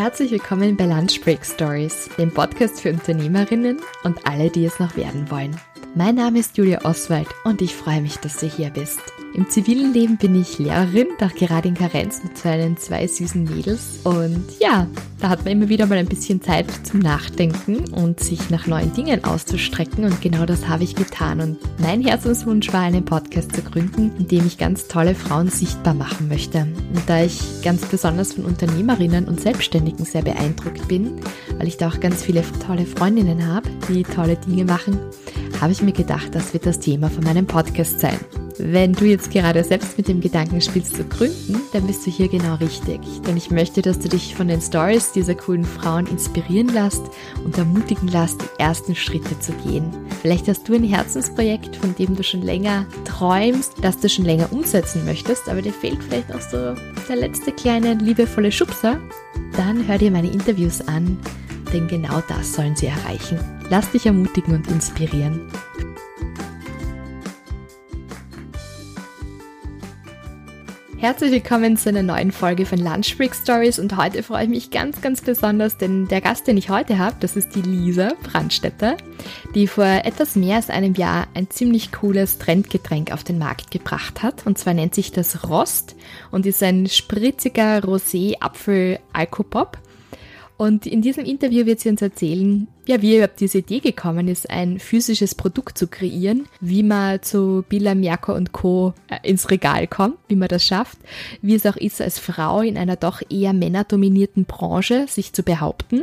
Herzlich willkommen bei Lunch Break Stories, dem Podcast für Unternehmerinnen und alle, die es noch werden wollen. Mein Name ist Julia Oswald und ich freue mich, dass du hier bist. Im zivilen Leben bin ich Lehrerin, doch gerade in Karenz mit seinen zwei süßen Mädels. Und ja, da hat man immer wieder mal ein bisschen Zeit zum Nachdenken und sich nach neuen Dingen auszustrecken. Und genau das habe ich getan. Und mein Herzenswunsch war, einen Podcast zu gründen, in dem ich ganz tolle Frauen sichtbar machen möchte. Und da ich ganz besonders von Unternehmerinnen und Selbstständigen sehr beeindruckt bin, weil ich da auch ganz viele tolle Freundinnen habe, die tolle Dinge machen, habe ich mir gedacht, das wird das Thema von meinem Podcast sein. Wenn du jetzt gerade selbst mit dem Gedanken spielst zu gründen, dann bist du hier genau richtig. Denn ich möchte, dass du dich von den Stories dieser coolen Frauen inspirieren lässt und ermutigen lässt, die ersten Schritte zu gehen. Vielleicht hast du ein Herzensprojekt, von dem du schon länger träumst, das du schon länger umsetzen möchtest, aber dir fehlt vielleicht noch so der letzte kleine liebevolle Schubser. Dann hör dir meine Interviews an, denn genau das sollen sie erreichen. Lass dich ermutigen und inspirieren. Herzlich willkommen zu einer neuen Folge von Lunch Break Stories und heute freue ich mich ganz, ganz besonders, denn der Gast, den ich heute habe, das ist die Lisa Brandstetter, die vor etwas mehr als einem Jahr ein ziemlich cooles Trendgetränk auf den Markt gebracht hat. Und zwar nennt sich das Rost und ist ein spritziger Rosé-Apfel-Alkopop und in diesem Interview wird sie uns erzählen, ja, wie überhaupt diese Idee gekommen ist, ein physisches Produkt zu kreieren, wie man zu Billa, Merko und Co. Äh, ins Regal kommt, wie man das schafft, wie es auch ist, als Frau in einer doch eher männerdominierten Branche sich zu behaupten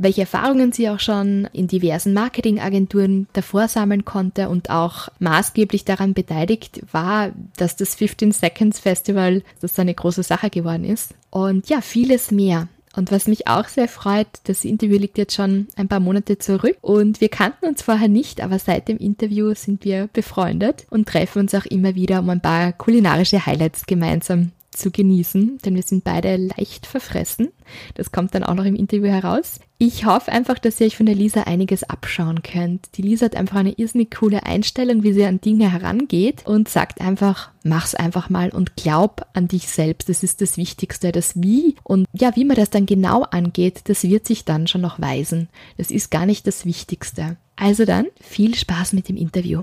welche Erfahrungen sie auch schon in diversen Marketingagenturen davor sammeln konnte und auch maßgeblich daran beteiligt war, dass das 15 Seconds Festival, das eine große Sache geworden ist. Und ja, vieles mehr. Und was mich auch sehr freut, das Interview liegt jetzt schon ein paar Monate zurück. Und wir kannten uns vorher nicht, aber seit dem Interview sind wir befreundet und treffen uns auch immer wieder, um ein paar kulinarische Highlights gemeinsam zu genießen, denn wir sind beide leicht verfressen. Das kommt dann auch noch im Interview heraus. Ich hoffe einfach, dass ihr euch von der Lisa einiges abschauen könnt. Die Lisa hat einfach eine irrsinnig coole Einstellung, wie sie an Dinge herangeht und sagt einfach, mach's einfach mal und glaub an dich selbst. Das ist das Wichtigste. Das Wie und ja, wie man das dann genau angeht, das wird sich dann schon noch weisen. Das ist gar nicht das Wichtigste. Also dann viel Spaß mit dem Interview.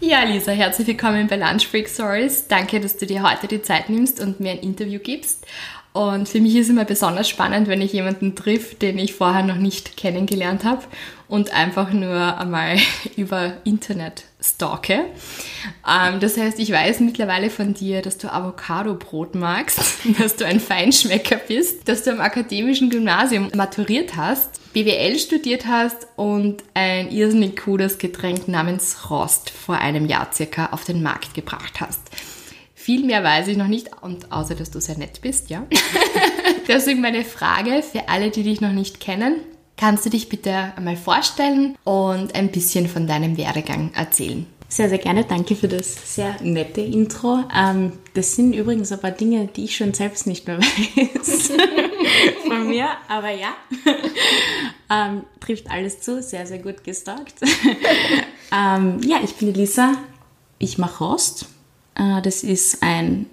Ja, Lisa, herzlich willkommen bei Lunch Break Stories. Danke, dass du dir heute die Zeit nimmst und mir ein Interview gibst. Und für mich ist immer besonders spannend, wenn ich jemanden triff, den ich vorher noch nicht kennengelernt habe und einfach nur einmal über Internet stalke. Ähm, das heißt, ich weiß mittlerweile von dir, dass du Avocado-Brot magst, dass du ein Feinschmecker bist, dass du am akademischen Gymnasium maturiert hast, BWL studiert hast und ein irrsinnig cooles Getränk namens Rost vor einem Jahr circa auf den Markt gebracht hast. Viel mehr weiß ich noch nicht, und außer dass du sehr nett bist, ja. Deswegen meine Frage für alle, die dich noch nicht kennen. Kannst du dich bitte einmal vorstellen und ein bisschen von deinem Werdegang erzählen? Sehr, sehr gerne. Danke für das sehr nette Intro. Ähm, das sind übrigens ein paar Dinge, die ich schon selbst nicht mehr weiß von mir, aber ja, ähm, trifft alles zu. Sehr, sehr gut gestalkt. ähm, ja, ich bin Elisa. Ich mache Rost. Äh, das ist ein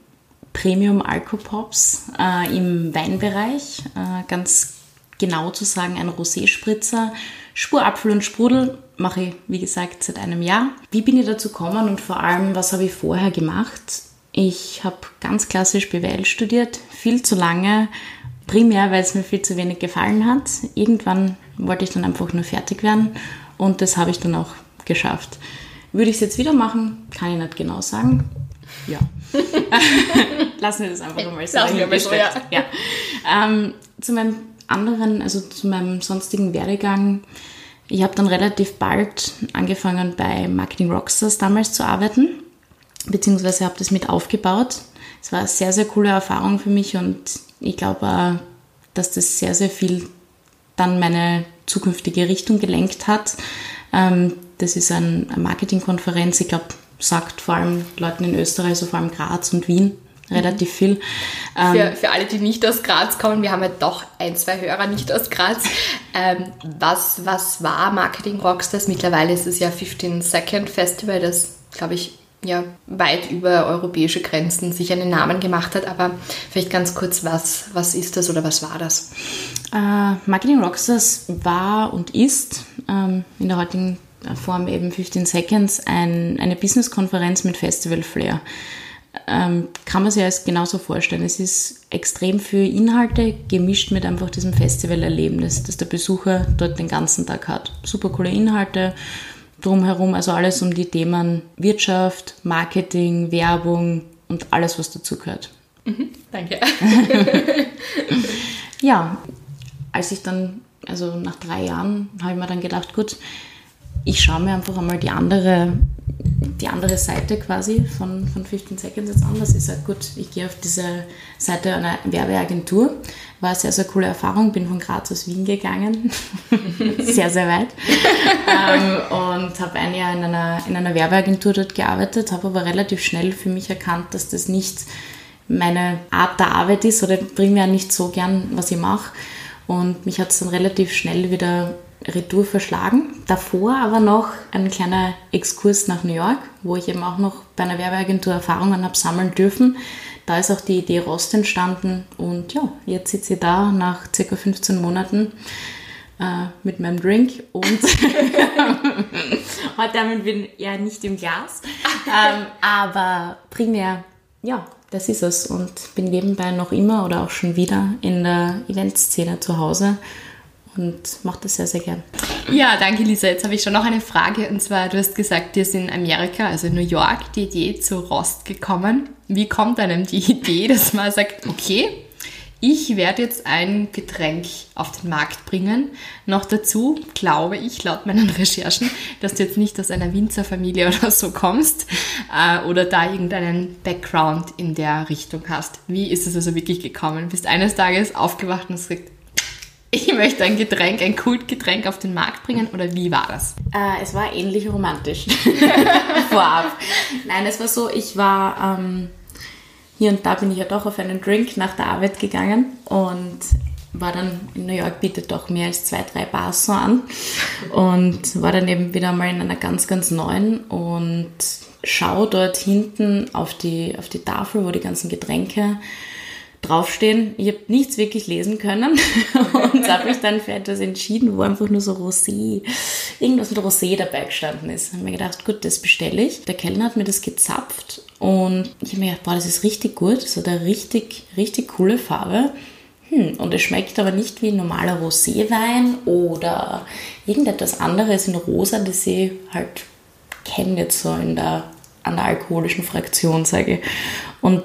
Premium Alkopops äh, im Weinbereich. Äh, ganz genau zu sagen ein Rosé-Spritzer. Spur Apfel und Sprudel mache ich, wie gesagt, seit einem Jahr. Wie bin ich dazu gekommen und vor allem, was habe ich vorher gemacht? Ich habe ganz klassisch BWL studiert, viel zu lange, primär, weil es mir viel zu wenig gefallen hat. Irgendwann wollte ich dann einfach nur fertig werden und das habe ich dann auch geschafft. Würde ich es jetzt wieder machen? Kann ich nicht genau sagen. Ja. Lassen wir das einfach mal so. So, ja. ja. Ähm, zu meinem anderen, also zu meinem sonstigen Werdegang, ich habe dann relativ bald angefangen bei Marketing Rockstars damals zu arbeiten, beziehungsweise habe das mit aufgebaut. Es war eine sehr, sehr coole Erfahrung für mich und ich glaube, dass das sehr, sehr viel dann meine zukünftige Richtung gelenkt hat. Ähm, das ist eine Marketingkonferenz, ich glaube, sagt vor allem Leuten in Österreich, so vor allem Graz und Wien, relativ viel. Für, ähm, für alle, die nicht aus Graz kommen, wir haben ja doch ein, zwei Hörer nicht aus Graz. Ähm, was, was war Marketing Rockstars? Mittlerweile ist es ja 15 Second Festival, das, glaube ich, ja, weit über europäische Grenzen sich einen Namen gemacht hat. Aber vielleicht ganz kurz, was, was ist das oder was war das? Äh, Marketing Rockstars war und ist ähm, in der heutigen Form eben 15 Seconds ein, eine Business-Konferenz mit Festival Flair. Ähm, kann man sich als genauso vorstellen. Es ist extrem viel Inhalte gemischt mit einfach diesem Festivalerlebnis, das der Besucher dort den ganzen Tag hat. Super coole Inhalte, drumherum, also alles um die Themen Wirtschaft, Marketing, Werbung und alles, was dazu gehört. Mhm, danke. ja, als ich dann, also nach drei Jahren, habe ich mir dann gedacht, gut, ich schaue mir einfach einmal die andere, die andere Seite quasi von, von 15 Seconds jetzt an. Das ist halt gut, ich gehe auf diese Seite einer Werbeagentur. War eine sehr, sehr coole Erfahrung. Bin von Graz aus Wien gegangen. sehr, sehr weit. ähm, und habe ein Jahr in einer, in einer Werbeagentur dort gearbeitet, habe aber relativ schnell für mich erkannt, dass das nicht meine Art der Arbeit ist oder primär nicht so gern, was ich mache. Und mich hat es dann relativ schnell wieder Retour verschlagen. Davor aber noch ein kleiner Exkurs nach New York, wo ich eben auch noch bei einer Werbeagentur Erfahrungen habe sammeln dürfen. Da ist auch die Idee Rost entstanden und ja, jetzt sitze ich da nach circa 15 Monaten äh, mit meinem Drink und heute haben wir ja nicht im Glas, ähm, aber primär, ja, das ist es und bin nebenbei noch immer oder auch schon wieder in der Eventszene zu Hause und mache das sehr, sehr gern. Ja, danke Lisa. Jetzt habe ich schon noch eine Frage und zwar, du hast gesagt, dir ist in Amerika, also in New York, die Idee zu Rost gekommen. Wie kommt einem die Idee, dass man sagt, okay, ich werde jetzt ein Getränk auf den Markt bringen. Noch dazu glaube ich, laut meinen Recherchen, dass du jetzt nicht aus einer Winzerfamilie oder so kommst äh, oder da irgendeinen Background in der Richtung hast. Wie ist es also wirklich gekommen? Bist eines Tages aufgewacht und hast gesagt, ich möchte ein Getränk, ein Kultgetränk auf den Markt bringen oder wie war das? Äh, es war ähnlich romantisch vorab. Nein, es war so, ich war ähm, hier und da bin ich ja doch auf einen Drink nach der Arbeit gegangen und war dann in New York bietet doch mehr als zwei, drei Bars so an und war dann eben wieder mal in einer ganz, ganz neuen und schau dort hinten auf die, auf die Tafel, wo die ganzen Getränke draufstehen. Ich habe nichts wirklich lesen können und habe mich dann für etwas entschieden, wo einfach nur so Rosé, irgendwas mit Rosé dabei gestanden ist. Habe mir gedacht, gut, das bestelle ich. Der Kellner hat mir das gezapft und ich habe mir gedacht, boah, das ist richtig gut. Das hat eine richtig, richtig coole Farbe. Hm, und es schmeckt aber nicht wie ein normaler Roséwein oder irgendetwas anderes in rosa, das ich halt kenne jetzt so in der, an der alkoholischen Fraktion, sage ich. Und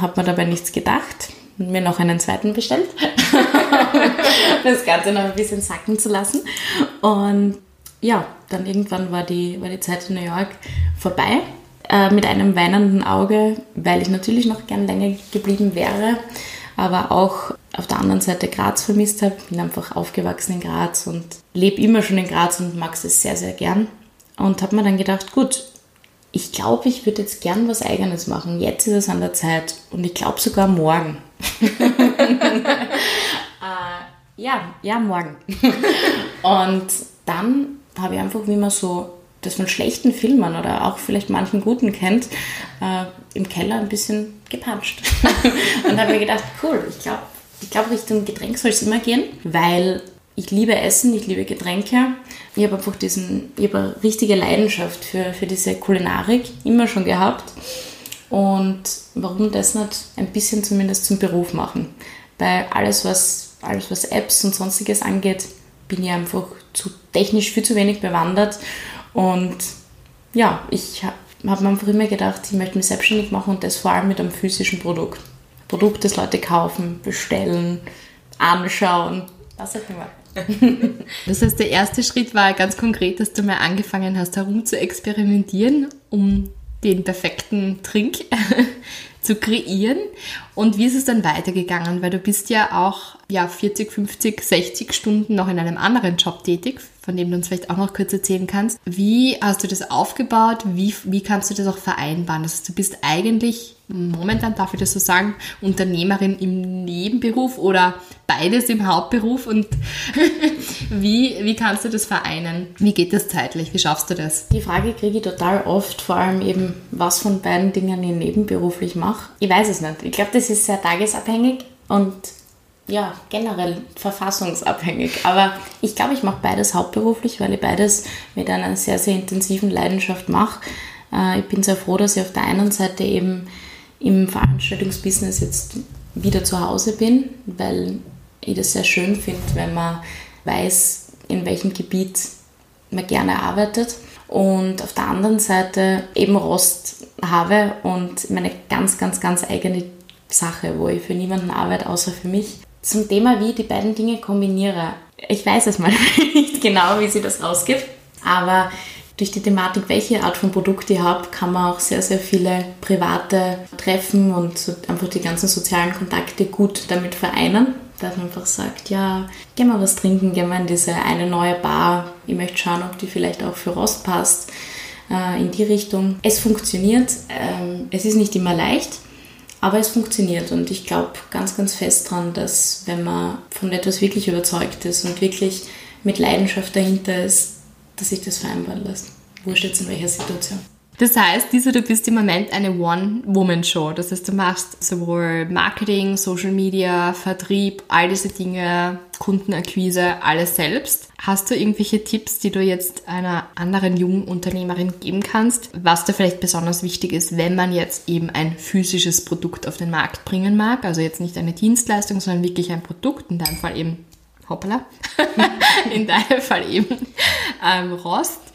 habe mir dabei nichts gedacht und mir noch einen zweiten bestellt, das Ganze noch ein bisschen sacken zu lassen. Und ja, dann irgendwann war die, war die Zeit in New York vorbei äh, mit einem weinenden Auge, weil ich natürlich noch gern länger geblieben wäre, aber auch auf der anderen Seite Graz vermisst habe. Bin einfach aufgewachsen in Graz und lebe immer schon in Graz und mag es sehr, sehr gern. Und habe mir dann gedacht, gut, ich glaube, ich würde jetzt gern was Eigenes machen. Jetzt ist es an der Zeit und ich glaube sogar morgen. äh, ja, ja, morgen. und dann habe ich einfach, wie man so das von schlechten Filmen oder auch vielleicht manchen guten kennt, äh, im Keller ein bisschen gepanscht. und habe mir gedacht, cool, ich glaube, ich glaube, Richtung Getränk soll es immer gehen, weil ich liebe Essen, ich liebe Getränke. Ich habe einfach diesen, ich habe eine richtige Leidenschaft für, für diese Kulinarik immer schon gehabt. Und warum das nicht ein bisschen zumindest zum Beruf machen? Weil alles, was, alles, was Apps und sonstiges angeht, bin ich einfach zu technisch viel zu wenig bewandert. Und ja, ich habe hab mir einfach immer gedacht, ich möchte mich selbstständig machen und das vor allem mit einem physischen Produkt. Produkt, das Leute kaufen, bestellen, anschauen, was auch immer. Das heißt, der erste Schritt war ganz konkret, dass du mal angefangen hast, herum zu experimentieren, um den perfekten Trink zu kreieren. Und wie ist es dann weitergegangen? Weil du bist ja auch ja, 40, 50, 60 Stunden noch in einem anderen Job tätig, von dem du uns vielleicht auch noch kurz erzählen kannst. Wie hast du das aufgebaut? Wie, wie kannst du das auch vereinbaren? Das du bist eigentlich momentan, darf ich das so sagen, Unternehmerin im Nebenberuf oder beides im Hauptberuf und wie, wie kannst du das vereinen? Wie geht das zeitlich? Wie schaffst du das? Die Frage kriege ich total oft, vor allem eben, was von beiden Dingen ich nebenberuflich mache. Ich weiß es nicht. Ich glaube, das ist sehr tagesabhängig und ja, generell verfassungsabhängig. Aber ich glaube, ich mache beides hauptberuflich, weil ich beides mit einer sehr, sehr intensiven Leidenschaft mache. Äh, ich bin sehr froh, dass ich auf der einen Seite eben im Veranstaltungsbusiness jetzt wieder zu Hause bin, weil ich das sehr schön finde, wenn man weiß, in welchem Gebiet man gerne arbeitet. Und auf der anderen Seite eben Rost habe und meine ganz, ganz, ganz eigene Sache, wo ich für niemanden arbeite, außer für mich. Zum Thema, wie ich die beiden Dinge kombiniere. Ich weiß es mal nicht genau, wie sie das ausgibt, aber durch die Thematik, welche Art von Produkt ich habe, kann man auch sehr, sehr viele private Treffen und einfach die ganzen sozialen Kontakte gut damit vereinen. Dass man einfach sagt, ja, gehen wir was trinken, gehen wir in diese eine neue Bar. Ich möchte schauen, ob die vielleicht auch für Rost passt, äh, in die Richtung. Es funktioniert. Ähm, es ist nicht immer leicht, aber es funktioniert und ich glaube ganz, ganz fest daran, dass wenn man von etwas wirklich überzeugt ist und wirklich mit Leidenschaft dahinter ist, dass sich das vereinbaren lässt. Wurscht jetzt in welcher Situation. Das heißt, Lisa, du bist im Moment eine One-Woman-Show. Das heißt, du machst sowohl Marketing, Social Media, Vertrieb, all diese Dinge, Kundenakquise, alles selbst. Hast du irgendwelche Tipps, die du jetzt einer anderen jungen Unternehmerin geben kannst, was da vielleicht besonders wichtig ist, wenn man jetzt eben ein physisches Produkt auf den Markt bringen mag? Also jetzt nicht eine Dienstleistung, sondern wirklich ein Produkt, in deinem Fall eben, hoppala, in deinem Fall eben ähm, Rost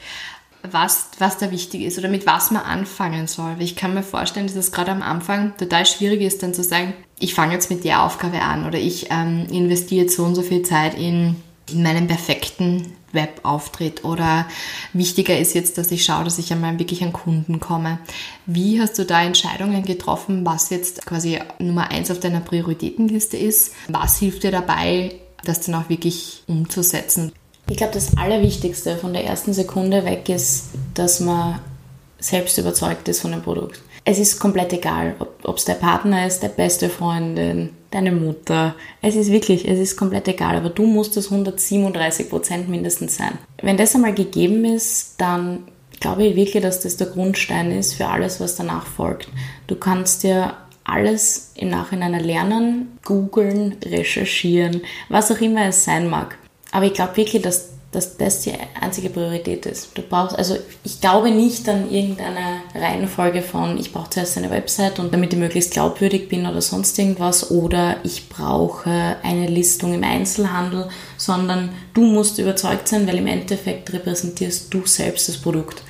was, was da wichtig ist oder mit was man anfangen soll. Weil ich kann mir vorstellen, dass es gerade am Anfang total schwierig ist, dann zu sagen, ich fange jetzt mit der Aufgabe an oder ich ähm, investiere jetzt so und so viel Zeit in, in meinen perfekten Webauftritt oder wichtiger ist jetzt, dass ich schaue, dass ich einmal wirklich an Kunden komme. Wie hast du da Entscheidungen getroffen, was jetzt quasi Nummer eins auf deiner Prioritätenliste ist? Was hilft dir dabei, das dann auch wirklich umzusetzen? Ich glaube, das Allerwichtigste von der ersten Sekunde weg ist, dass man selbst überzeugt ist von dem Produkt. Es ist komplett egal, ob es der Partner ist, der beste Freundin, deine Mutter. Es ist wirklich, es ist komplett egal, aber du musst es 137 Prozent mindestens sein. Wenn das einmal gegeben ist, dann glaube ich wirklich, dass das der Grundstein ist für alles, was danach folgt. Du kannst dir alles im Nachhinein lernen, googeln, recherchieren, was auch immer es sein mag. Aber ich glaube wirklich, dass, dass das die einzige Priorität ist. Du brauchst, also ich glaube nicht an irgendeine Reihenfolge von, ich brauche zuerst eine Website und damit ich möglichst glaubwürdig bin oder sonst irgendwas oder ich brauche eine Listung im Einzelhandel, sondern du musst überzeugt sein, weil im Endeffekt repräsentierst du selbst das Produkt.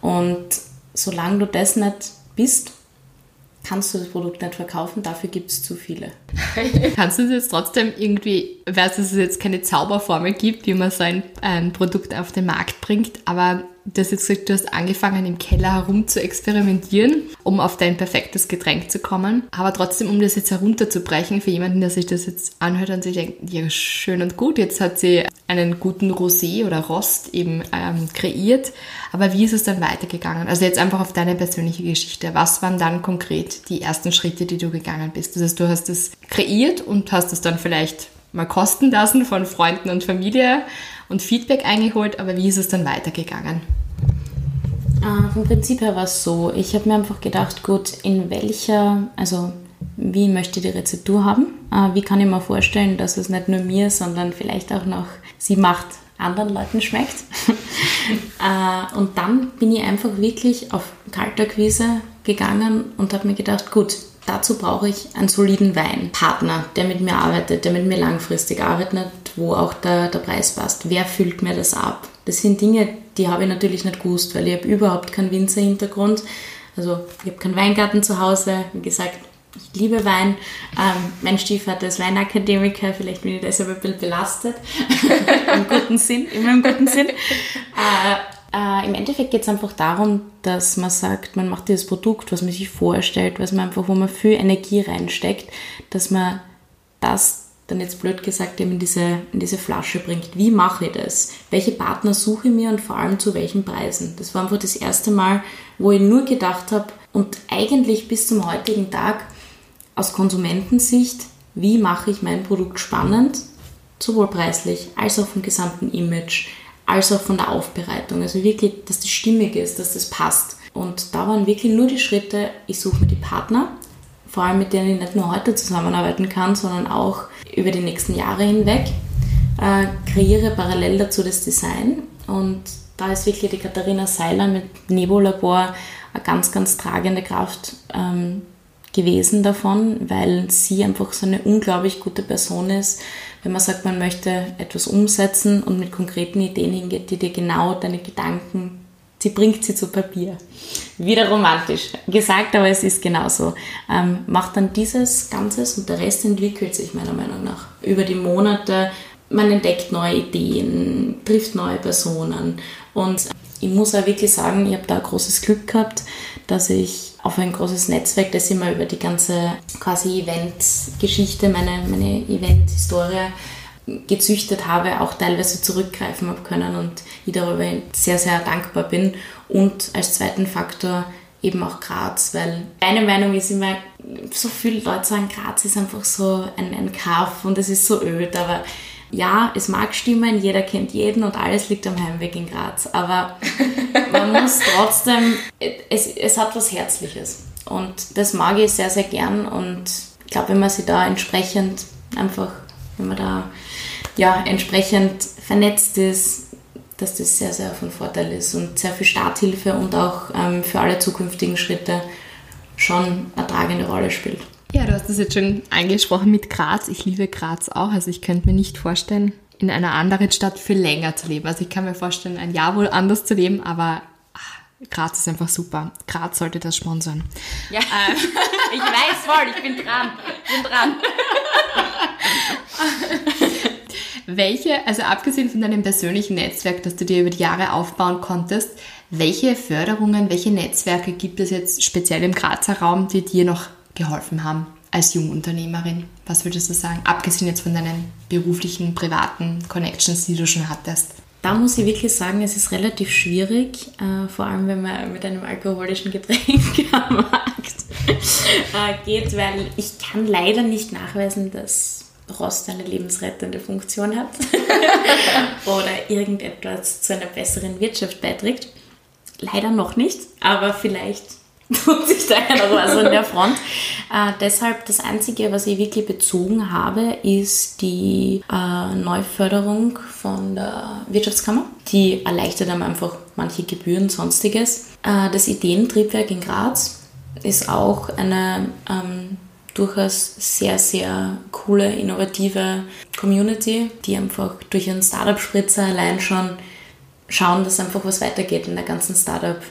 Und solange du das nicht bist, kannst du das Produkt nicht verkaufen, dafür gibt es zu viele. kannst du es jetzt trotzdem irgendwie, weiß, dass es jetzt keine Zauberformel gibt, wie man so ein, ein Produkt auf den Markt bringt, aber du hast jetzt gesagt, du hast angefangen im Keller herum zu experimentieren, um auf dein perfektes Getränk zu kommen. Aber trotzdem, um das jetzt herunterzubrechen, für jemanden, der sich das jetzt anhört und sich denkt, ja, schön und gut, jetzt hat sie einen guten Rosé oder Rost eben ähm, kreiert. Aber wie ist es dann weitergegangen? Also jetzt einfach auf deine persönliche Geschichte. Was waren dann konkret die ersten Schritte, die du gegangen bist? Das heißt, du hast es kreiert und hast es dann vielleicht mal kosten lassen von Freunden und Familie und Feedback eingeholt, aber wie ist es dann weitergegangen? Äh, vom Prinzip her war es so, ich habe mir einfach gedacht, gut, in welcher, also wie möchte die Rezeptur haben? Äh, wie kann ich mir vorstellen, dass es nicht nur mir, sondern vielleicht auch noch sie macht, anderen Leuten schmeckt? äh, und dann bin ich einfach wirklich auf Kaltakquise gegangen und habe mir gedacht, gut, Dazu brauche ich einen soliden Weinpartner, der mit mir arbeitet, der mit mir langfristig arbeitet, wo auch der, der Preis passt. Wer füllt mir das ab? Das sind Dinge, die habe ich natürlich nicht gewusst, weil ich habe überhaupt keinen Winzerhintergrund. Also ich habe keinen Weingarten zu Hause. Wie gesagt, ich liebe Wein. Ähm, mein Stiefvater ist Weinakademiker, vielleicht bin ich deshalb ein bisschen belastet. Im guten Sinn, immer im guten Sinn. Äh, äh, Im Endeffekt geht es einfach darum, dass man sagt, man macht dieses Produkt, was man sich vorstellt, was man einfach, wo man viel Energie reinsteckt, dass man das dann jetzt blöd gesagt eben in diese, in diese Flasche bringt. Wie mache ich das? Welche Partner suche ich mir und vor allem zu welchen Preisen? Das war einfach das erste Mal, wo ich nur gedacht habe und eigentlich bis zum heutigen Tag aus Konsumentensicht wie mache ich mein Produkt spannend, sowohl preislich als auch vom gesamten Image, als auch von der Aufbereitung. Also wirklich, dass das stimmig ist, dass das passt. Und da waren wirklich nur die Schritte, ich suche mir die Partner, vor allem mit denen ich nicht nur heute zusammenarbeiten kann, sondern auch über die nächsten Jahre hinweg, äh, kreiere parallel dazu das Design und da ist wirklich die Katharina Seiler mit Nebo-Labor eine ganz, ganz tragende Kraft ähm, gewesen davon, weil sie einfach so eine unglaublich gute Person ist, wenn man sagt, man möchte etwas umsetzen und mit konkreten Ideen hingeht, die dir genau deine Gedanken, sie bringt sie zu Papier. Wieder romantisch gesagt, aber es ist genauso. Ähm, macht dann dieses Ganzes und der Rest entwickelt sich meiner Meinung nach über die Monate. Man entdeckt neue Ideen, trifft neue Personen und ich muss auch wirklich sagen, ich habe da großes Glück gehabt, dass ich auf ein großes Netzwerk, das ich mal über die ganze quasi Event-Geschichte, meine, meine Event-Historie gezüchtet habe, auch teilweise zurückgreifen habe können und ich darüber sehr, sehr dankbar bin. Und als zweiten Faktor eben auch Graz, weil meine Meinung ist immer, so viele Leute sagen, Graz ist einfach so ein, ein Kaff und es ist so öd, aber ja, es mag stimmen, jeder kennt jeden und alles liegt am Heimweg in Graz, aber man muss trotzdem, es, es hat was Herzliches und das mag ich sehr, sehr gern und ich glaube, wenn man sich da entsprechend einfach, wenn man da ja, entsprechend vernetzt ist, dass das sehr, sehr von Vorteil ist und sehr viel Starthilfe und auch ähm, für alle zukünftigen Schritte schon eine tragende Rolle spielt. Ja, du hast das jetzt schon angesprochen mit Graz. Ich liebe Graz auch. Also ich könnte mir nicht vorstellen, in einer anderen Stadt für länger zu leben. Also ich kann mir vorstellen, ein Jahr wohl anders zu leben, aber ach, Graz ist einfach super. Graz sollte das sponsern. Ja, ähm. ich weiß voll, ich bin dran. Ich bin dran. welche, also abgesehen von deinem persönlichen Netzwerk, das du dir über die Jahre aufbauen konntest, welche Förderungen, welche Netzwerke gibt es jetzt speziell im Grazer Raum, die dir noch geholfen haben als Jungunternehmerin? Was würdest du sagen, abgesehen jetzt von deinen beruflichen, privaten Connections, die du schon hattest? Da muss ich wirklich sagen, es ist relativ schwierig, äh, vor allem wenn man mit einem alkoholischen Getränk am Markt äh, geht, weil ich kann leider nicht nachweisen, dass Rost eine lebensrettende Funktion hat oder irgendetwas zu einer besseren Wirtschaft beiträgt. Leider noch nicht, aber vielleicht tut sich da ja noch was an der Front. Äh, deshalb das Einzige, was ich wirklich bezogen habe, ist die äh, Neuförderung von der Wirtschaftskammer. Die erleichtert einem einfach manche Gebühren, sonstiges. Äh, das Ideentriebwerk in Graz ist auch eine ähm, durchaus sehr, sehr coole, innovative Community, die einfach durch ihren Startup-Spritzer allein schon schauen, dass einfach was weitergeht in der ganzen Startup-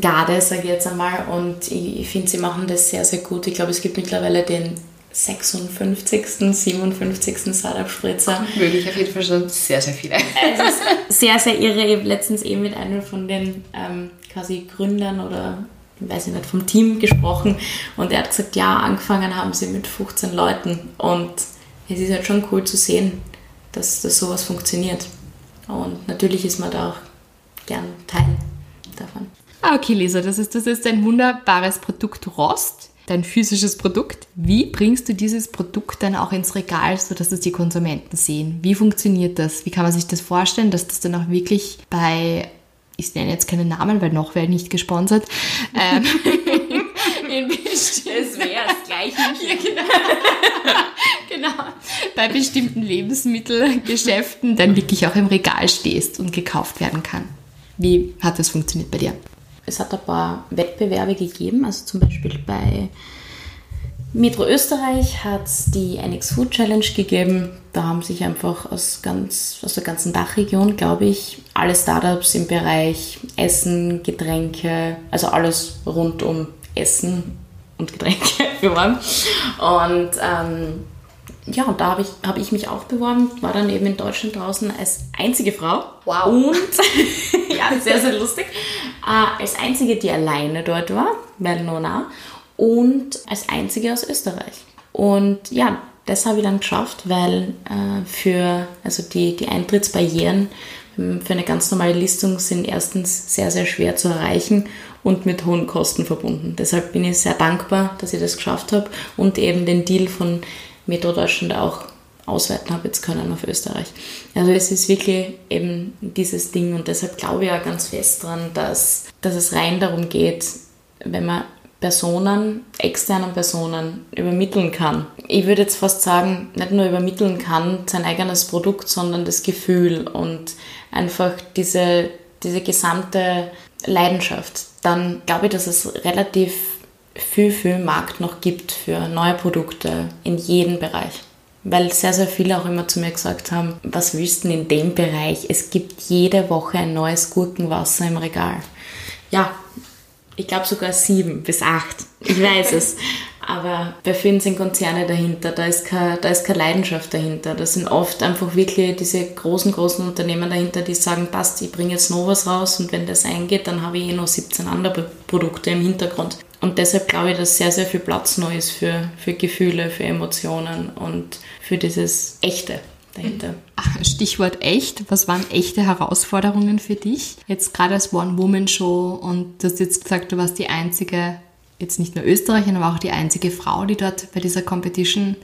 Garde, sage ich jetzt einmal. Und ich, ich finde, sie machen das sehr, sehr gut. Ich glaube, es gibt mittlerweile den 56., 57. Startup-Spritzer. Möglich, auf jeden Fall schon sehr, sehr viele. Es ist sehr, sehr irre. Ich habe letztens eben mit einem von den ähm, quasi Gründern oder weiß ich nicht, vom Team gesprochen und er hat gesagt, ja, angefangen haben sie mit 15 Leuten und es ist halt schon cool zu sehen, dass, dass sowas funktioniert. Und natürlich ist man da auch gern Teil davon. Ah, okay, Lisa, das ist, das ist ein wunderbares Produkt Rost, dein physisches Produkt. Wie bringst du dieses Produkt dann auch ins Regal, sodass es die Konsumenten sehen? Wie funktioniert das? Wie kann man sich das vorstellen, dass das dann auch wirklich bei, ich nenne jetzt keinen Namen, weil noch wäre nicht gesponsert, ähm, es wäre das gleiche. Ja, genau. genau. Bei bestimmten Lebensmittelgeschäften dann wirklich auch im Regal stehst und gekauft werden kann. Wie hat das funktioniert bei dir? Es hat ein paar Wettbewerbe gegeben, also zum Beispiel bei Metro Österreich hat es die NX Food Challenge gegeben. Da haben sich einfach aus, ganz, aus der ganzen Dachregion, glaube ich, alle Startups im Bereich Essen, Getränke, also alles rund um Essen und Getränke beworben. Und ähm, ja, und da habe ich, hab ich mich auch beworben, war dann eben in Deutschland draußen als einzige Frau. Wow. Und, ja, sehr, sehr lustig, äh, als einzige, die alleine dort war, weil Nona, und als einzige aus Österreich. Und ja, das habe ich dann geschafft, weil äh, für also die, die Eintrittsbarrieren ähm, für eine ganz normale Listung sind erstens sehr, sehr schwer zu erreichen und mit hohen Kosten verbunden. Deshalb bin ich sehr dankbar, dass ich das geschafft habe und eben den Deal von Metro Deutschland auch ausweiten habe jetzt können auf Österreich. Also es ist wirklich eben dieses Ding und deshalb glaube ich auch ganz fest dran, dass, dass es rein darum geht, wenn man Personen, externen Personen übermitteln kann. Ich würde jetzt fast sagen, nicht nur übermitteln kann sein eigenes Produkt, sondern das Gefühl und einfach diese, diese gesamte Leidenschaft. Dann glaube ich, dass es relativ viel, viel Markt noch gibt für neue Produkte in jedem Bereich. Weil sehr, sehr viele auch immer zu mir gesagt haben, was willst du denn in dem Bereich? Es gibt jede Woche ein neues Gurkenwasser im Regal. Ja, ich glaube sogar sieben bis acht. Ich weiß es. Aber bei vielen sind Konzerne dahinter, da ist, keine, da ist keine Leidenschaft dahinter. Da sind oft einfach wirklich diese großen, großen Unternehmen dahinter, die sagen, passt, ich bringe jetzt noch was raus und wenn das eingeht, dann habe ich eh noch 17 andere Produkte im Hintergrund. Und deshalb glaube ich, dass sehr, sehr viel Platz neu ist für, für Gefühle, für Emotionen und für dieses Echte dahinter. Stichwort echt. Was waren echte Herausforderungen für dich? Jetzt gerade als One-Woman-Show und du hast jetzt gesagt, du warst die einzige, jetzt nicht nur Österreicherin, aber auch die einzige Frau, die dort bei dieser Competition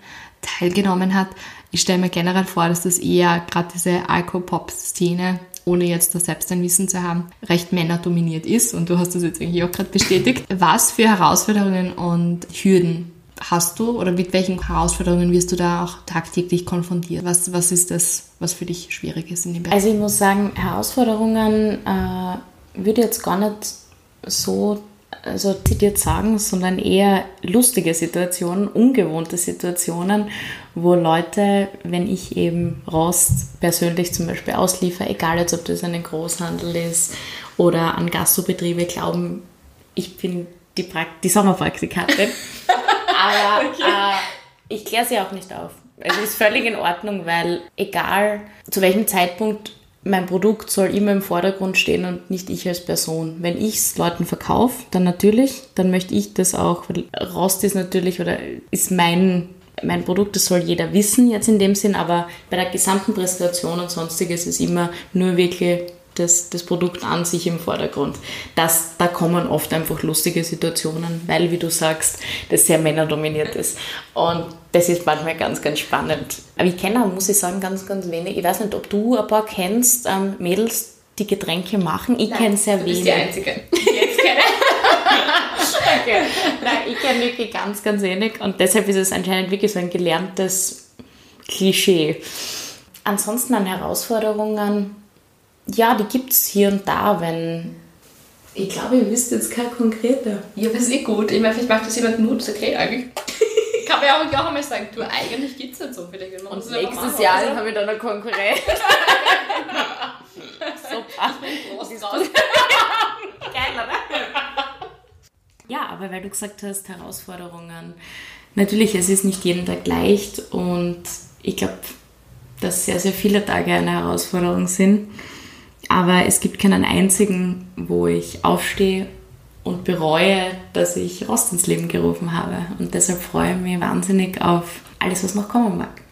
teilgenommen hat. Ich stelle mir generell vor, dass das eher gerade diese Alko-Pop-Szene ohne jetzt da selbst ein Wissen zu haben, recht männerdominiert ist. Und du hast das jetzt eigentlich auch gerade bestätigt. Was für Herausforderungen und Hürden hast du oder mit welchen Herausforderungen wirst du da auch tagtäglich konfrontiert? Was, was ist das, was für dich schwierig ist in dem Bereich? Also ich muss sagen, Herausforderungen äh, würde jetzt gar nicht so also zitiert sagen, sondern eher lustige Situationen, ungewohnte Situationen, wo Leute, wenn ich eben Rost persönlich zum Beispiel ausliefer, egal jetzt ob das ein Großhandel ist oder an Gastrobetriebe, glauben, ich bin die, Prakt die Sommerpraktikantin. Aber okay. äh, ich kläre sie auch nicht auf. Es ist völlig in Ordnung, weil egal zu welchem Zeitpunkt mein Produkt soll immer im Vordergrund stehen und nicht ich als Person. Wenn ich es Leuten verkaufe, dann natürlich, dann möchte ich das auch, weil Rost ist natürlich oder ist mein, mein Produkt, das soll jeder wissen jetzt in dem Sinn, aber bei der gesamten Präsentation und sonstiges ist immer nur wirklich das, das Produkt an sich im Vordergrund. Das, da kommen oft einfach lustige Situationen, weil, wie du sagst, das sehr männerdominiert ist. Und das ist manchmal ganz, ganz spannend. Aber ich kenne auch, muss ich sagen, ganz, ganz wenig. Ich weiß nicht, ob du ein paar kennst, ähm, Mädels, die Getränke machen. Ich kenne sehr du wenig. Bist die Einzige. Jetzt kenne okay. Nein, ich kenne wirklich ganz, ganz wenig. Und deshalb ist es anscheinend wirklich so ein gelerntes Klischee. Ansonsten an Herausforderungen ja, die gibt es hier und da, wenn. Ich glaube, ihr wisst jetzt kein konkreter. Ja, das ist eh gut. Ich meine, vielleicht macht das jemand Mut, okay eigentlich. Kann man ja auch, auch einmal sagen, du, eigentlich gibt es nicht so viele. Und und nächstes Jahr also. habe ich dann eine Konkurrenz. Super. Geil, oder? Ja, aber weil du gesagt hast, Herausforderungen. Natürlich, es ist nicht jeden Tag leicht und ich glaube, dass sehr, sehr viele Tage eine Herausforderung sind. Aber es gibt keinen einzigen, wo ich aufstehe und bereue, dass ich Rost ins Leben gerufen habe. Und deshalb freue ich mich wahnsinnig auf alles, was noch kommen mag.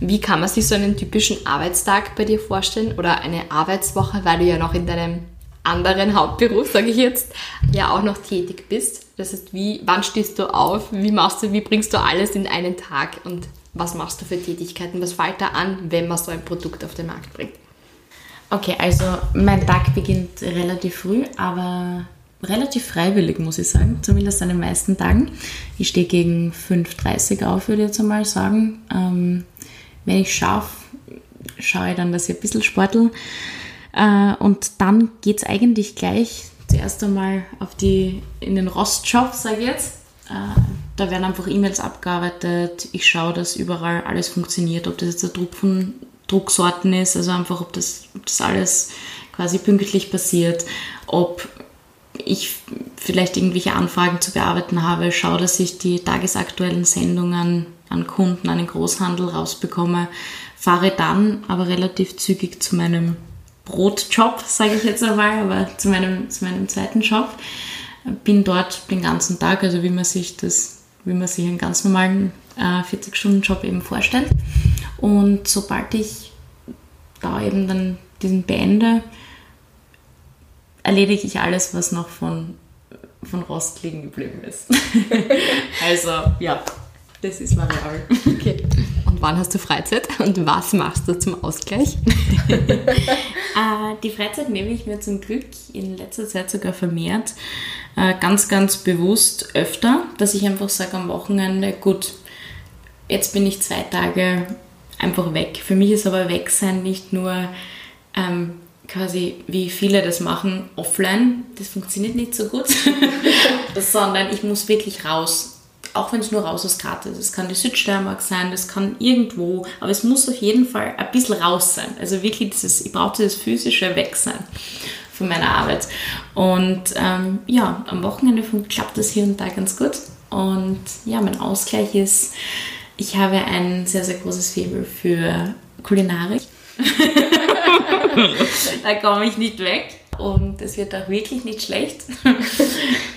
Wie kann man sich so einen typischen Arbeitstag bei dir vorstellen oder eine Arbeitswoche, weil du ja noch in deinem anderen Hauptberuf, sage ich jetzt, ja auch noch tätig bist. Das heißt, wie, wann stehst du auf? Wie machst du, wie bringst du alles in einen Tag und was machst du für Tätigkeiten? Was fällt da an, wenn man so ein Produkt auf den Markt bringt? Okay, also mein Tag beginnt relativ früh, aber relativ freiwillig, muss ich sagen, zumindest an den meisten Tagen. Ich stehe gegen 5.30 Uhr auf, würde ich jetzt einmal sagen. Ähm, wenn ich schaffe, schaue ich dann, dass ich ein bisschen sportel. Äh, und dann geht es eigentlich gleich zuerst einmal auf die, in den Rostshop, sage ich jetzt. Äh, da werden einfach E-Mails abgearbeitet. Ich schaue, dass überall alles funktioniert, ob das jetzt der Tropfen Drucksorten ist, also einfach, ob das, ob das alles quasi pünktlich passiert, ob ich vielleicht irgendwelche Anfragen zu bearbeiten habe, schaue, dass ich die tagesaktuellen Sendungen an Kunden, an den Großhandel rausbekomme, fahre dann aber relativ zügig zu meinem Brotjob, sage ich jetzt einmal, aber zu meinem, zu meinem zweiten Job. Bin dort den ganzen Tag, also wie man sich das, wie man sich einen ganz normalen äh, 40-Stunden-Job eben vorstellt. Und sobald ich da eben dann diesen beende, erledige ich alles, was noch von, von Rost liegen geblieben ist. also ja, das ist variabel. Okay. Wann hast du Freizeit und was machst du zum Ausgleich? äh, die Freizeit nehme ich mir zum Glück in letzter Zeit sogar vermehrt. Äh, ganz, ganz bewusst öfter, dass ich einfach sage am Wochenende, gut, jetzt bin ich zwei Tage einfach weg. Für mich ist aber Wegsein nicht nur ähm, quasi, wie viele das machen, offline. Das funktioniert nicht so gut, sondern ich muss wirklich raus auch wenn es nur raus aus Karte ist. Es kann die Südsteiermark sein, das kann irgendwo, aber es muss auf jeden Fall ein bisschen raus sein. Also wirklich dieses, ich brauche dieses physische Wegsein von meiner Arbeit. Und ähm, ja, am Wochenende klappt das hier und da ganz gut. Und ja, mein Ausgleich ist, ich habe ein sehr, sehr großes Faible für Kulinarik. da komme ich nicht weg. Und es wird auch wirklich nicht schlecht.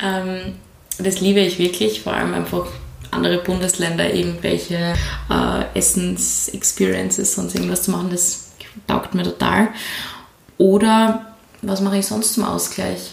ähm, das liebe ich wirklich, vor allem einfach andere Bundesländer irgendwelche äh, Essens-Experiences, sonst irgendwas zu machen, das taugt mir total. Oder was mache ich sonst zum Ausgleich?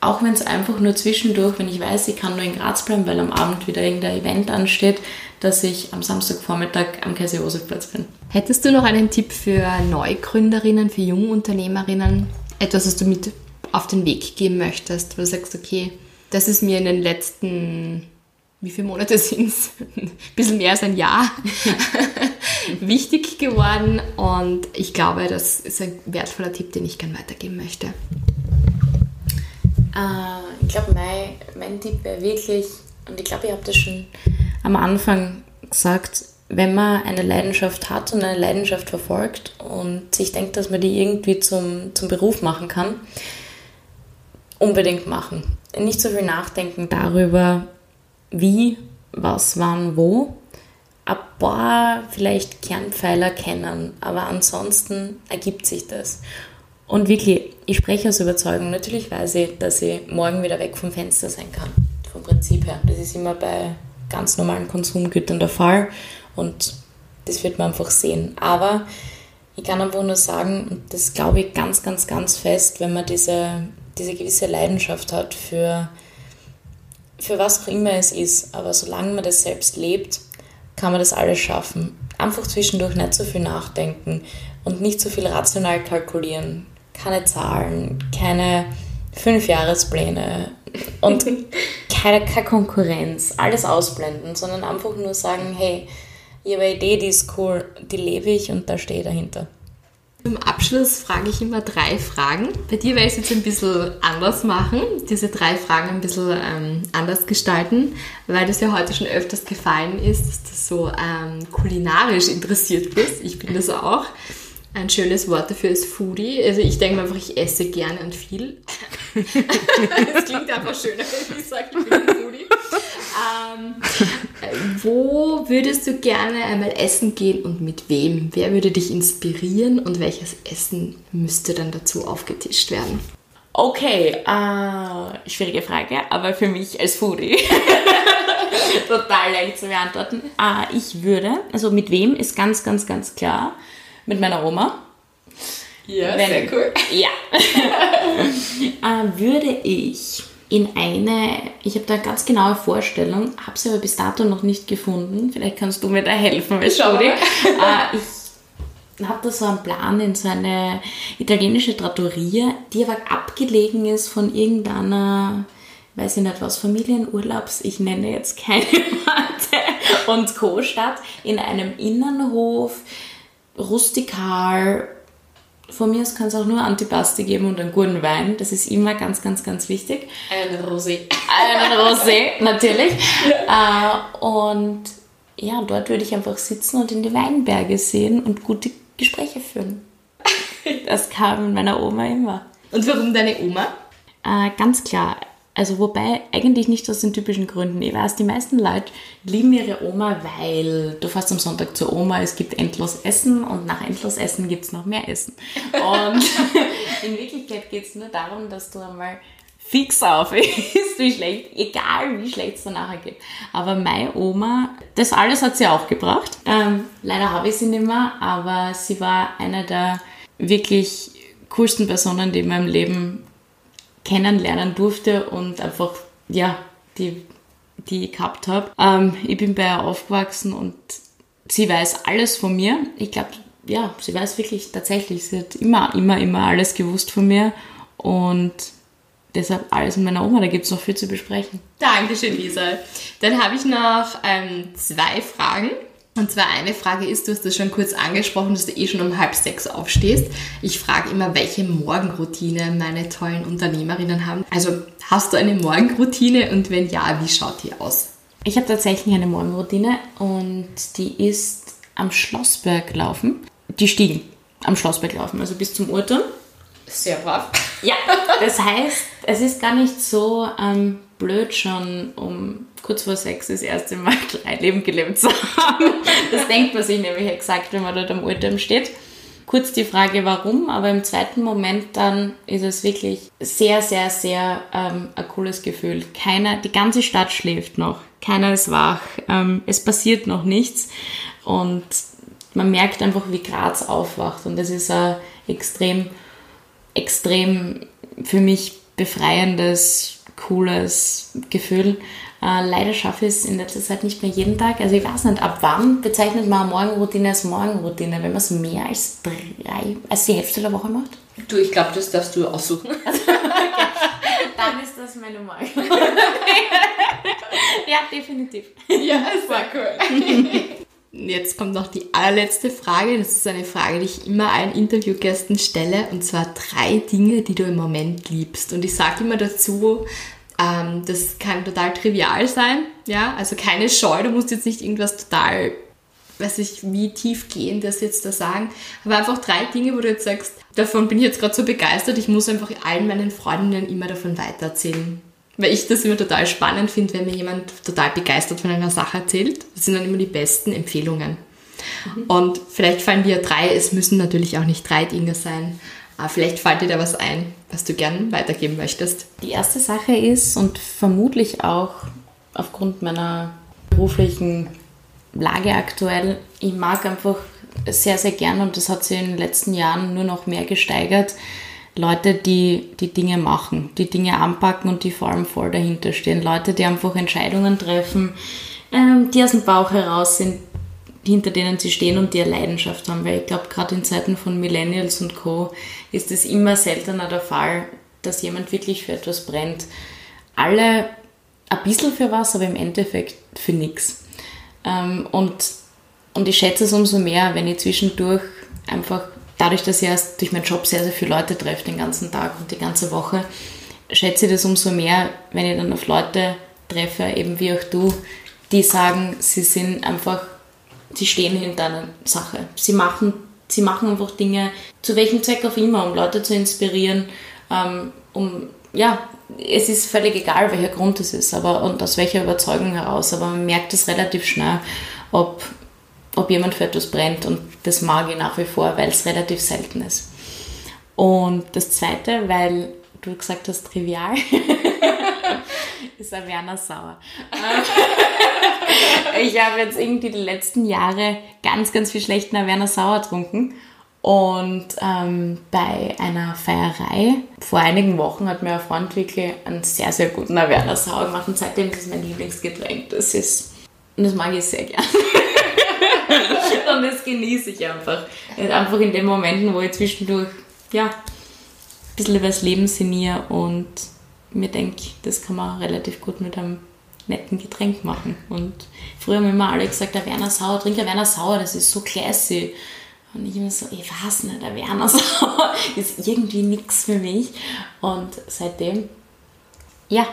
Auch wenn es einfach nur zwischendurch, wenn ich weiß, ich kann nur in Graz bleiben, weil am Abend wieder irgendein Event ansteht, dass ich am Samstagvormittag am Kaiser-Josef-Platz bin. Hättest du noch einen Tipp für Neugründerinnen, für Jungunternehmerinnen? Etwas, was du mit auf den Weg geben möchtest, wo du sagst, okay, das ist mir in den letzten, wie viele Monate sind es? Ein bisschen mehr als ein Jahr wichtig geworden und ich glaube, das ist ein wertvoller Tipp, den ich gerne weitergeben möchte. Äh, ich glaube, mein, mein Tipp wäre wirklich, und ich glaube, ich habe das schon am Anfang gesagt, wenn man eine Leidenschaft hat und eine Leidenschaft verfolgt und sich denkt, dass man die irgendwie zum, zum Beruf machen kann, unbedingt machen. Nicht so viel nachdenken darüber, wie, was, wann, wo. Ein paar vielleicht Kernpfeiler kennen, aber ansonsten ergibt sich das. Und wirklich, ich spreche aus Überzeugung. Natürlich weiß ich, dass ich morgen wieder weg vom Fenster sein kann. Vom Prinzip her. Das ist immer bei ganz normalen Konsumgütern der Fall. Und das wird man einfach sehen. Aber ich kann einfach nur sagen, und das glaube ich ganz, ganz, ganz fest, wenn man diese diese gewisse Leidenschaft hat für, für was auch immer es ist. Aber solange man das selbst lebt, kann man das alles schaffen. Einfach zwischendurch nicht so viel nachdenken und nicht so viel rational kalkulieren. Keine Zahlen, keine Fünfjahrespläne und keine, keine Konkurrenz. Alles ausblenden, sondern einfach nur sagen, hey, eine Idee, die ist cool, die lebe ich und da stehe ich dahinter. Zum Abschluss frage ich immer drei Fragen. Bei dir werde ich es jetzt ein bisschen anders machen, diese drei Fragen ein bisschen ähm, anders gestalten, weil das ja heute schon öfters gefallen ist, dass du so ähm, kulinarisch interessiert bist. Ich bin das auch. Ein schönes Wort dafür ist Foodie. Also ich denke mir einfach, ich esse gerne und viel. das klingt einfach schöner, wenn ich sage, ich bin ein Foodie. Ähm, wo würdest du gerne einmal essen gehen und mit wem? Wer würde dich inspirieren und welches Essen müsste dann dazu aufgetischt werden? Okay, äh, schwierige Frage, aber für mich als Foodie total leicht zu beantworten. Äh, ich würde, also mit wem ist ganz, ganz, ganz klar, mit meiner Oma. Ja, Wenn, sehr cool. Ja. äh, würde ich in eine, ich habe da eine ganz genaue Vorstellung, habe sie aber bis dato noch nicht gefunden. Vielleicht kannst du mir da helfen, weil Schau äh, ich habe da so einen Plan in so eine italienische Trattoria, die aber abgelegen ist von irgendeiner, weiß ich nicht was, Familienurlaubs, ich nenne jetzt keine Worte, und Co-Stadt, in einem Innenhof, rustikal, von mir aus kann es auch nur Antipasti geben und einen guten Wein. Das ist immer ganz, ganz, ganz wichtig. Ein Rosé. Ein Rosé, natürlich. Ja. Äh, und ja, dort würde ich einfach sitzen und in die Weinberge sehen und gute Gespräche führen. Das kam meiner Oma immer. Und warum deine Oma? Äh, ganz klar, also wobei eigentlich nicht aus den typischen Gründen. Ich weiß, die meisten Leute lieben ihre Oma, weil du fährst am Sonntag zur Oma, es gibt endlos Essen und nach endlos Essen gibt es noch mehr Essen. Und in Wirklichkeit geht es nur darum, dass du einmal fix auf ist, wie schlecht, egal wie schlecht es dann nachher geht. Aber meine Oma, das alles hat sie auch gebracht. Ähm, leider habe ich sie nicht mehr, aber sie war eine der wirklich coolsten Personen, die in meinem Leben kennenlernen durfte und einfach, ja, die, die ich gehabt habe. Ähm, ich bin bei ihr aufgewachsen und sie weiß alles von mir. Ich glaube, ja, sie weiß wirklich tatsächlich. Sie hat immer, immer, immer alles gewusst von mir und deshalb alles mit meiner Oma. Da gibt es noch viel zu besprechen. Dankeschön, Lisa. Dann habe ich noch ähm, zwei Fragen. Und zwar eine Frage ist, du hast das schon kurz angesprochen, dass du eh schon um halb sechs aufstehst. Ich frage immer, welche Morgenroutine meine tollen Unternehmerinnen haben. Also hast du eine Morgenroutine und wenn ja, wie schaut die aus? Ich habe tatsächlich eine Morgenroutine und die ist am Schlossberg laufen. Die Stiegen am Schlossberg laufen, also bis zum Urturm. Sehr brav. Ja, das heißt, es ist gar nicht so ähm, blöd, schon um kurz vor sechs das erste Mal drei Leben gelebt zu haben. Das denkt man sich nämlich exakt, wenn man dort am Ultim steht. Kurz die Frage, warum, aber im zweiten Moment dann ist es wirklich sehr, sehr, sehr ähm, ein cooles Gefühl. Keiner, die ganze Stadt schläft noch, keiner ist wach, ähm, es passiert noch nichts und man merkt einfach, wie Graz aufwacht und das ist ein extrem, extrem für mich befreiendes, cooles Gefühl. Äh, leider schaffe ich es in letzter Zeit nicht mehr jeden Tag. Also ich weiß nicht, ab wann bezeichnet man Morgenroutine als Morgenroutine, wenn man es mehr als drei, als die Hälfte der Woche macht? Du, ich glaube, das darfst du aussuchen. Also, Dann ist das meine Morgenroutine. ja, definitiv. Ja, es war cool. Jetzt kommt noch die allerletzte Frage. Das ist eine Frage, die ich immer allen Interviewgästen stelle. Und zwar drei Dinge, die du im Moment liebst. Und ich sage immer dazu, ähm, das kann total trivial sein. Ja, also keine Scheu. Du musst jetzt nicht irgendwas total, weiß ich, wie tiefgehendes jetzt da sagen. Aber einfach drei Dinge, wo du jetzt sagst, davon bin ich jetzt gerade so begeistert. Ich muss einfach allen meinen Freundinnen immer davon weitererzählen weil ich das immer total spannend finde, wenn mir jemand total begeistert von einer Sache erzählt. Das sind dann immer die besten Empfehlungen. Mhm. Und vielleicht fallen dir drei, es müssen natürlich auch nicht drei Dinge sein, aber vielleicht fällt dir da was ein, was du gern weitergeben möchtest. Die erste Sache ist und vermutlich auch aufgrund meiner beruflichen Lage aktuell, ich mag einfach sehr, sehr gern und das hat sich in den letzten Jahren nur noch mehr gesteigert, Leute, die die Dinge machen, die Dinge anpacken und die vor allem voll dahinter stehen. Leute, die einfach Entscheidungen treffen, ähm, die aus dem Bauch heraus sind, hinter denen sie stehen und die eine Leidenschaft haben. Weil ich glaube, gerade in Zeiten von Millennials und Co. ist es immer seltener der Fall, dass jemand wirklich für etwas brennt. Alle ein bisschen für was, aber im Endeffekt für nichts. Ähm, und, und ich schätze es umso mehr, wenn ich zwischendurch einfach dadurch, dass ich erst durch meinen Job sehr, sehr viele Leute treffe den ganzen Tag und die ganze Woche, schätze ich das umso mehr, wenn ich dann auf Leute treffe, eben wie auch du, die sagen, sie sind einfach, sie stehen hinter einer Sache. Sie machen, sie machen einfach Dinge, zu welchem Zweck auch immer, um Leute zu inspirieren, ähm, um, ja, es ist völlig egal, welcher Grund es ist aber, und aus welcher Überzeugung heraus, aber man merkt es relativ schnell, ob, ob jemand für etwas brennt und das mag ich nach wie vor, weil es relativ selten ist. Und das Zweite, weil du gesagt hast, trivial, ist ein Werner Sauer. ich habe jetzt irgendwie die letzten Jahre ganz, ganz viel schlechten Werner Sauer getrunken. Und ähm, bei einer Feierei vor einigen Wochen hat mir ein Freund wirklich einen sehr, sehr guten Werner Sauer gemacht. Und seitdem ist es mein Lieblingsgetränk. Das ist, und das mag ich sehr gern. und das genieße ich einfach. Einfach in den Momenten, wo ich zwischendurch, ja, ein bisschen über das Leben sinniere und mir denke, das kann man relativ gut mit einem netten Getränk machen. Und früher haben immer alle gesagt, der Werner Sauer, trink der Werner Sauer, das ist so classy. Und ich immer so, ich weiß nicht, der Werner Sauer ist irgendwie nichts für mich. Und seitdem, ja,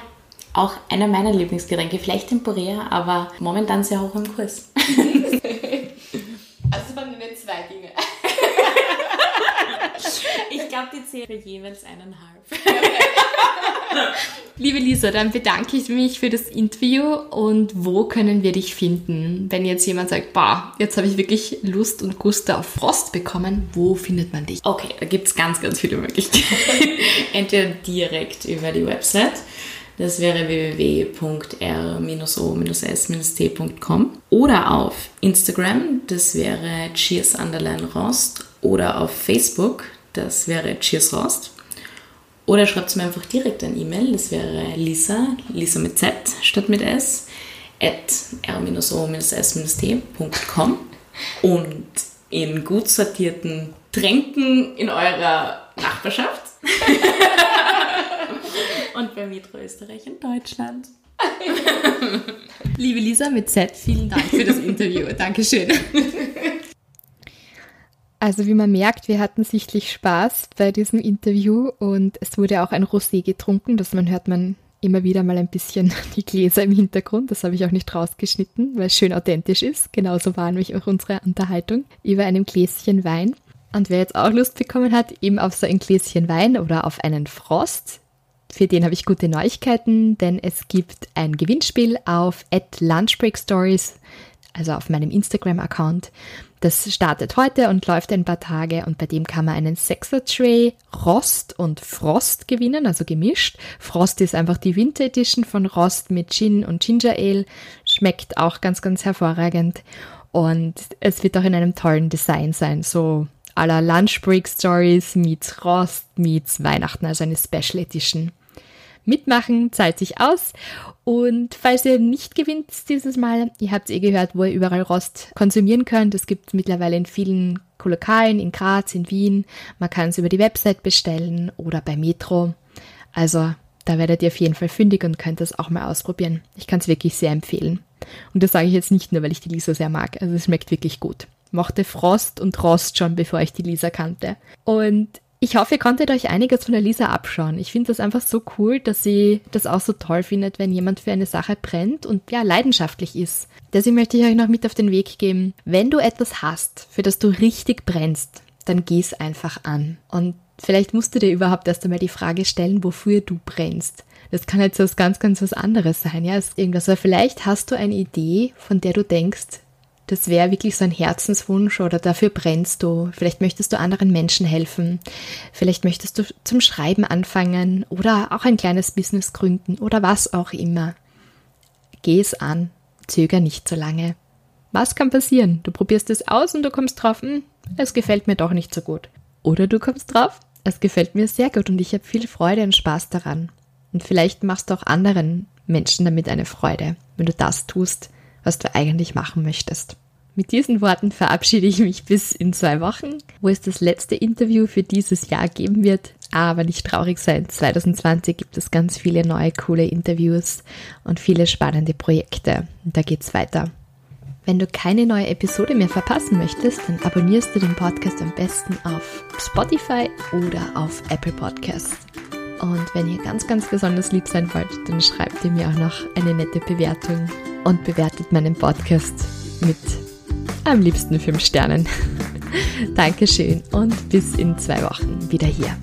auch einer meiner Lieblingsgetränke, vielleicht temporär, aber momentan sehr hoch im Kurs. glaube, die zählen jeweils eineinhalb. Liebe Lisa, dann bedanke ich mich für das Interview und wo können wir dich finden? Wenn jetzt jemand sagt, bah, jetzt habe ich wirklich Lust und Gust auf Frost bekommen, wo findet man dich? Okay, da gibt es ganz, ganz viele Möglichkeiten. Entweder direkt über die Website, das wäre www.r-o-s-t.com oder auf Instagram, das wäre cheers oder auf Facebook, das wäre Cheers Cheersrost. Oder schreibt es mir einfach direkt ein E-Mail, das wäre Lisa, Lisa mit Z statt mit S, at r-o-s-t.com und in gut sortierten Tränken in eurer Nachbarschaft. und bei Metro Österreich in Deutschland. Liebe Lisa mit Z, vielen Dank für das Interview. Dankeschön. Also wie man merkt, wir hatten sichtlich Spaß bei diesem Interview und es wurde auch ein Rosé getrunken, das man hört man immer wieder mal ein bisschen die Gläser im Hintergrund. Das habe ich auch nicht rausgeschnitten, weil es schön authentisch ist. Genauso war nämlich auch unsere Unterhaltung über einem Gläschen Wein. Und wer jetzt auch Lust bekommen hat, eben auf so ein Gläschen Wein oder auf einen Frost, für den habe ich gute Neuigkeiten, denn es gibt ein Gewinnspiel auf at Lunchbreak Stories, also auf meinem Instagram-Account. Das startet heute und läuft ein paar Tage und bei dem kann man einen Sexer Tray Rost und Frost gewinnen, also gemischt. Frost ist einfach die Winter Edition von Rost mit Gin und Ginger Ale. Schmeckt auch ganz, ganz hervorragend. Und es wird auch in einem tollen Design sein, so aller Lunch Break Stories meets Rost meets Weihnachten, also eine Special Edition. Mitmachen zahlt sich aus. Und falls ihr nicht gewinnt dieses Mal, ihr habt eh gehört, wo ihr überall Rost konsumieren könnt. Es gibt mittlerweile in vielen Lokalen, in Graz, in Wien. Man kann es über die Website bestellen oder bei Metro. Also da werdet ihr auf jeden Fall fündig und könnt das auch mal ausprobieren. Ich kann es wirklich sehr empfehlen. Und das sage ich jetzt nicht nur, weil ich die Lisa sehr mag. Also es schmeckt wirklich gut. Mochte Frost und Rost schon, bevor ich die Lisa kannte. Und ich hoffe, ihr konntet euch einiges von der Lisa abschauen. Ich finde das einfach so cool, dass sie das auch so toll findet, wenn jemand für eine Sache brennt und ja, leidenschaftlich ist. Deswegen möchte ich euch noch mit auf den Weg geben. Wenn du etwas hast, für das du richtig brennst, dann geh es einfach an. Und vielleicht musst du dir überhaupt erst einmal die Frage stellen, wofür du brennst. Das kann jetzt was ganz, ganz was anderes sein, ja, ist irgendwas. Aber vielleicht hast du eine Idee, von der du denkst, das wäre wirklich so ein Herzenswunsch oder dafür brennst du. Vielleicht möchtest du anderen Menschen helfen. Vielleicht möchtest du zum Schreiben anfangen oder auch ein kleines Business gründen oder was auch immer. Geh es an. Zöger nicht so lange. Was kann passieren? Du probierst es aus und du kommst drauf, hm, es gefällt mir doch nicht so gut. Oder du kommst drauf, es gefällt mir sehr gut und ich habe viel Freude und Spaß daran. Und vielleicht machst du auch anderen Menschen damit eine Freude, wenn du das tust, was du eigentlich machen möchtest. Mit diesen Worten verabschiede ich mich bis in zwei Wochen, wo es das letzte Interview für dieses Jahr geben wird. Aber nicht traurig sein, 2020 gibt es ganz viele neue coole Interviews und viele spannende Projekte. Und da geht's weiter. Wenn du keine neue Episode mehr verpassen möchtest, dann abonnierst du den Podcast am besten auf Spotify oder auf Apple Podcasts. Und wenn ihr ganz, ganz besonders lieb sein wollt, dann schreibt ihr mir auch noch eine nette Bewertung und bewertet meinen Podcast mit am liebsten fünf Sternen. Dankeschön und bis in zwei Wochen wieder hier.